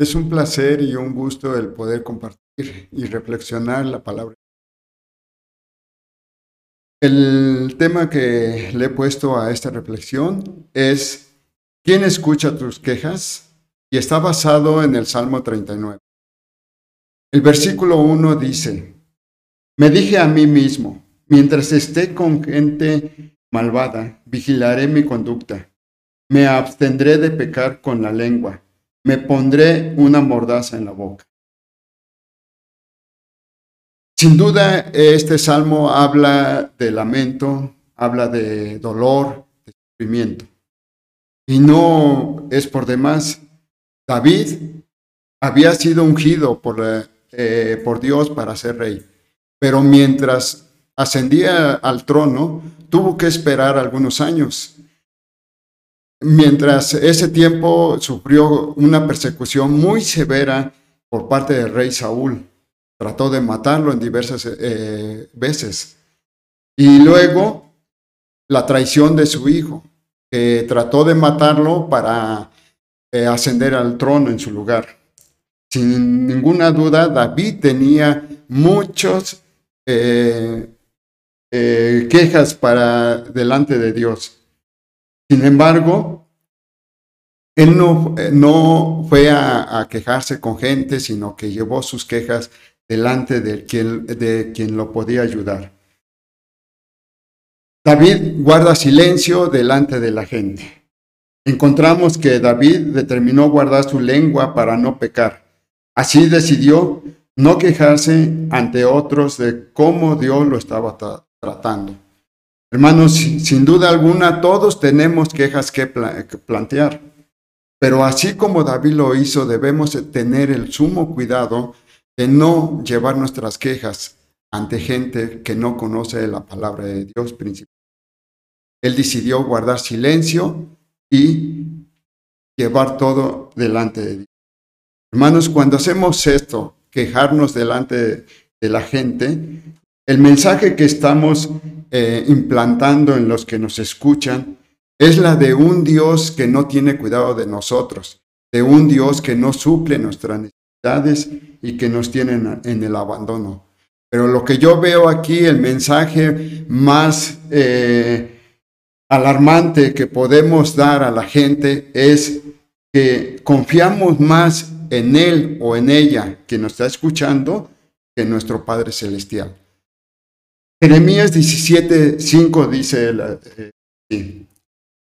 Es un placer y un gusto el poder compartir y reflexionar la palabra. El tema que le he puesto a esta reflexión es ¿Quién escucha tus quejas? Y está basado en el Salmo 39. El versículo 1 dice, Me dije a mí mismo, mientras esté con gente malvada, vigilaré mi conducta, me abstendré de pecar con la lengua me pondré una mordaza en la boca. Sin duda, este salmo habla de lamento, habla de dolor, de sufrimiento. Y no es por demás. David había sido ungido por, eh, por Dios para ser rey, pero mientras ascendía al trono, tuvo que esperar algunos años. Mientras ese tiempo sufrió una persecución muy severa por parte del rey Saúl. Trató de matarlo en diversas eh, veces. Y luego la traición de su hijo, que trató de matarlo para eh, ascender al trono en su lugar. Sin ninguna duda, David tenía muchas eh, quejas para delante de Dios. Sin embargo, él no, eh, no fue a, quejarse con gente, sino que llevó sus quejas delante de quien, de quien lo podía ayudar. David guarda silencio delante de la gente. Encontramos que David determinó guardar su lengua para no pecar. Así decidió no quejarse ante otros de cómo Dios lo estaba tratando. Hermanos, sin duda alguna, todos tenemos quejas que, plantear. Pero así como David lo hizo, debemos tener el sumo cuidado de no llevar nuestras quejas ante gente que no conoce la palabra de Dios principal. Él decidió guardar silencio y llevar todo delante de Dios. Hermanos, cuando hacemos esto, quejarnos delante de la gente, el mensaje que estamos eh, implantando en los que nos escuchan es la de un Dios que no tiene cuidado de nosotros, de un Dios que no suple nuestras necesidades y que nos tiene en, el abandono. Pero lo que yo veo aquí, el mensaje más eh, alarmante que podemos dar a la gente es que confiamos más en Él o en ella que nos está escuchando que en nuestro Padre Celestial. Jeremías 17, 5 dice, eh,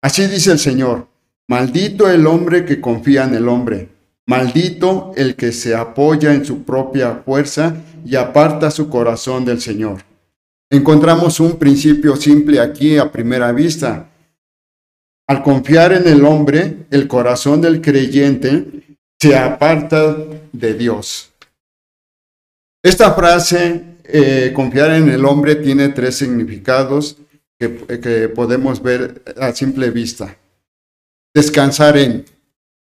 así dice el Señor, maldito el hombre que confía en el hombre, maldito el que se apoya en su propia fuerza y aparta su corazón del Señor. Encontramos un principio simple aquí a primera vista. Al confiar en el hombre, el corazón del creyente se aparta de Dios. Esta frase eh, confiar en el hombre tiene tres significados que, podemos ver a simple vista. Descansar en,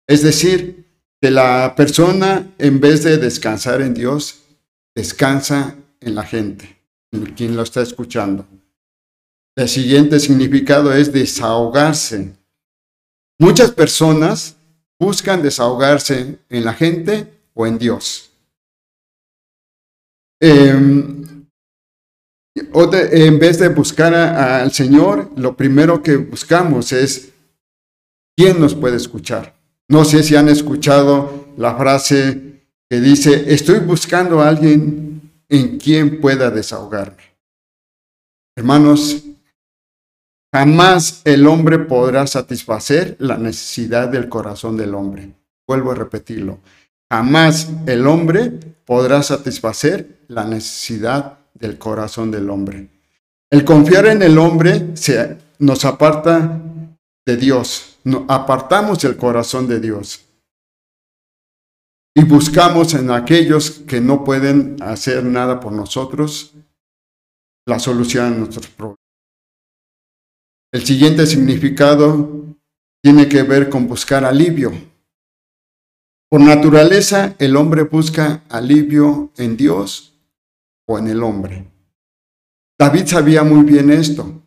es decir, que la persona en vez de descansar en Dios, descansa en la gente, en quien lo está escuchando. El siguiente significado es desahogarse. Muchas personas buscan desahogarse en la gente o en Dios. Em, en vez de buscar al Señor, lo primero que buscamos es quién nos puede escuchar. No sé si han escuchado la frase que dice, estoy buscando a alguien en quien pueda desahogarme. Hermanos, jamás el hombre podrá satisfacer la necesidad del corazón del hombre. Vuelvo a repetirlo. Jamás el hombre podrá satisfacer la necesidad del corazón del hombre. El confiar en el hombre se, nos aparta de Dios, apartamos el corazón de Dios y buscamos en aquellos que no pueden hacer nada por nosotros la solución a nuestros problemas. El siguiente significado tiene que ver con buscar alivio. Por naturaleza, el hombre busca alivio en Dios o en el hombre. David sabía muy bien esto,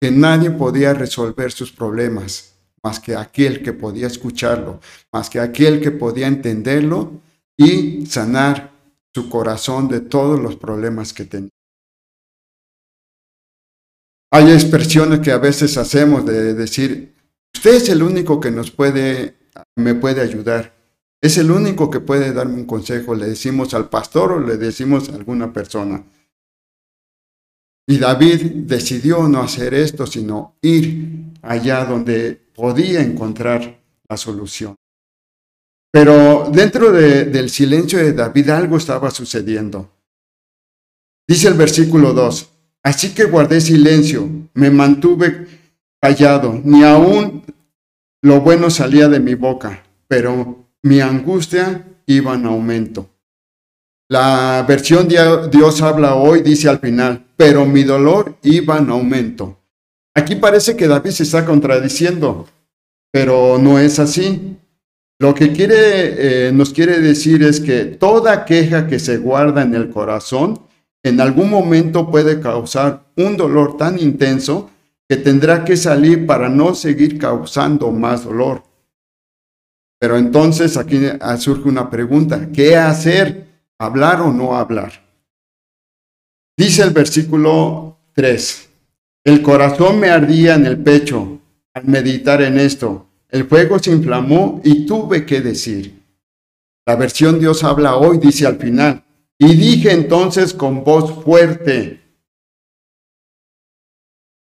que nadie podía resolver sus problemas más que aquel que podía escucharlo, más que aquel que podía entenderlo y sanar su corazón de todos los problemas que tenía. Hay expresiones que a veces hacemos de decir, usted es el único que nos puede, me puede ayudar. Es el único que puede darme un consejo. Le decimos al pastor o le decimos a alguna persona. Y David decidió no hacer esto, sino ir allá donde podía encontrar la solución. Pero dentro del silencio de David algo estaba sucediendo. Dice el versículo 2, así que guardé silencio, me mantuve callado, ni aún lo bueno salía de mi boca, pero mi angustia iba en aumento. La versión Dios habla hoy dice al final, pero mi dolor iba en aumento. Aquí parece que David se está contradiciendo, pero no es así. Lo que eh, nos quiere decir es que toda queja que se guarda en el corazón en algún momento puede causar un dolor tan intenso que tendrá que salir para no seguir causando más dolor. Pero entonces aquí surge una pregunta, ¿qué hacer? ¿Hablar o no hablar? Dice el versículo 3, el corazón me ardía en el pecho al meditar en esto, el fuego se inflamó y tuve que decir. La versión Dios habla hoy dice al final, y dije entonces con voz fuerte,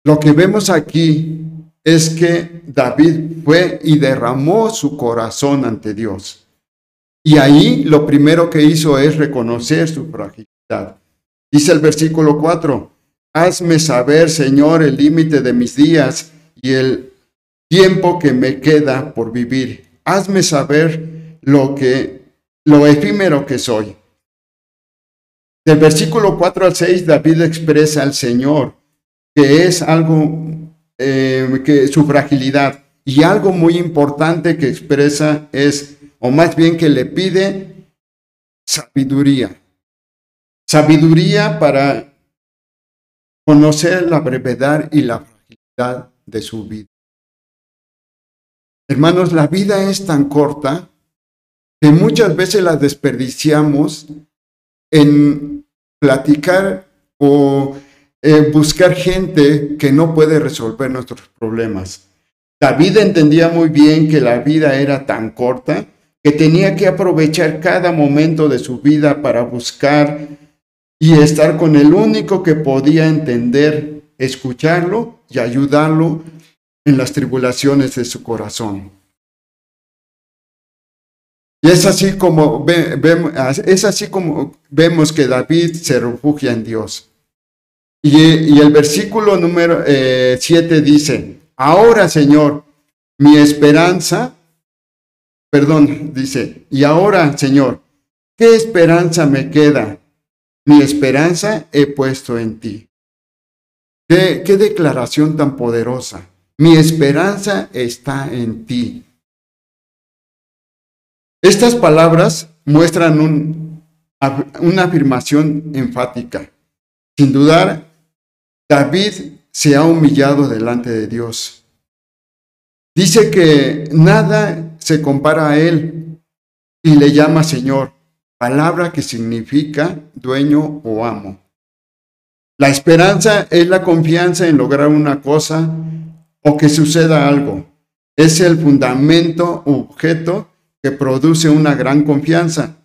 lo que vemos aquí es que David fue y derramó su corazón ante Dios. Y ahí lo primero que hizo es reconocer su fragilidad. Dice el versículo 4, hazme saber, Señor, el límite de mis días y el tiempo que me queda por vivir. Hazme saber lo que lo efímero que soy. Del versículo 4 al 6 David expresa al Señor que es algo eh, que su fragilidad. Y algo muy importante que expresa es, o más bien que le pide, sabiduría. Sabiduría para conocer la brevedad y la fragilidad de su vida. Hermanos, la vida es tan corta que muchas veces la desperdiciamos en platicar o eh, buscar gente que no puede resolver nuestros problemas. David entendía muy bien que la vida era tan corta que tenía que aprovechar cada momento de su vida para buscar y estar con el único que podía entender, escucharlo y ayudarlo en las tribulaciones de su corazón. Y es así como, es así como vemos que David se refugia en Dios. Y, el versículo número 7 eh, dice, ahora Señor, mi esperanza, perdón, dice, y ahora Señor, ¿qué esperanza me queda? Mi esperanza he puesto en ti. Qué, qué declaración tan poderosa. Mi esperanza está en ti. Estas palabras muestran un, una afirmación enfática. Sin dudar, David se ha humillado delante de Dios. Dice que nada se compara a él y le llama Señor, palabra que significa dueño o amo. La esperanza es la confianza en lograr una cosa o que suceda algo. Es el fundamento objeto que produce una gran confianza.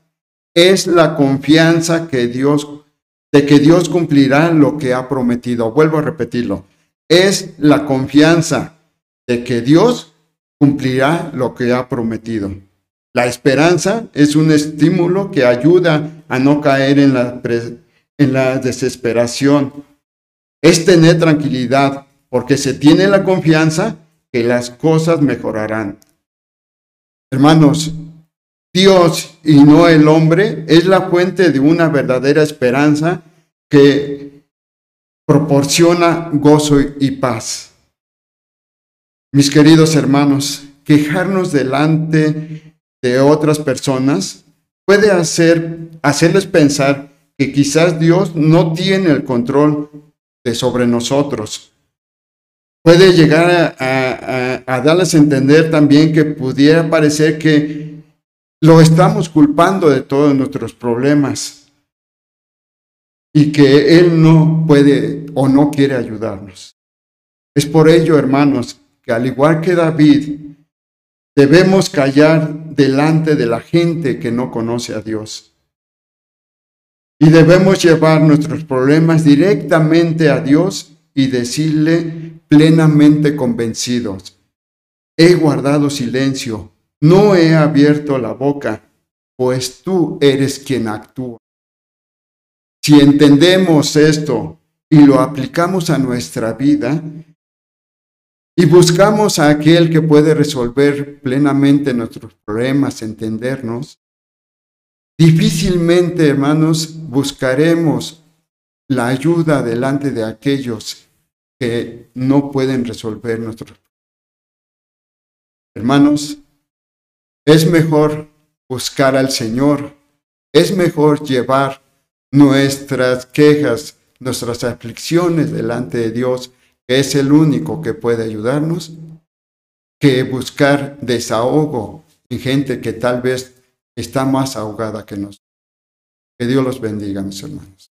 Es la confianza que Dios de que Dios cumplirá lo que ha prometido. Vuelvo a repetirlo. Es la confianza de que Dios cumplirá lo que ha prometido. La esperanza es un estímulo que ayuda a no caer en la, en la desesperación. Es tener tranquilidad porque se tiene la confianza que las cosas mejorarán. Hermanos, Dios y no el hombre es la fuente de una verdadera esperanza que proporciona gozo y paz. Mis queridos hermanos, quejarnos delante de otras personas puede hacer, hacerles pensar que quizás Dios no tiene el control de sobre nosotros. puede llegar a, darles a entender también que pudiera parecer que lo estamos culpando de todos nuestros problemas y que Él no puede o no quiere ayudarnos. Es por ello, hermanos, que al igual que David, debemos callar delante de la gente que no conoce a Dios. Y debemos llevar nuestros problemas directamente a Dios y decirle plenamente convencidos, he guardado silencio, no he abierto la boca, pues tú eres quien actúa. Si entendemos esto y lo aplicamos a nuestra vida y buscamos a aquel que puede resolver plenamente nuestros problemas, entendernos, difícilmente, hermanos, buscaremos la ayuda delante de aquellos que no pueden resolver nuestros problemas. Hermanos, es mejor buscar al Señor, es mejor llevar nuestras quejas, nuestras aflicciones delante de Dios, que es el único que puede ayudarnos, que buscar desahogo en gente que tal vez está más ahogada que nosotros. Que Dios los bendiga, mis hermanos.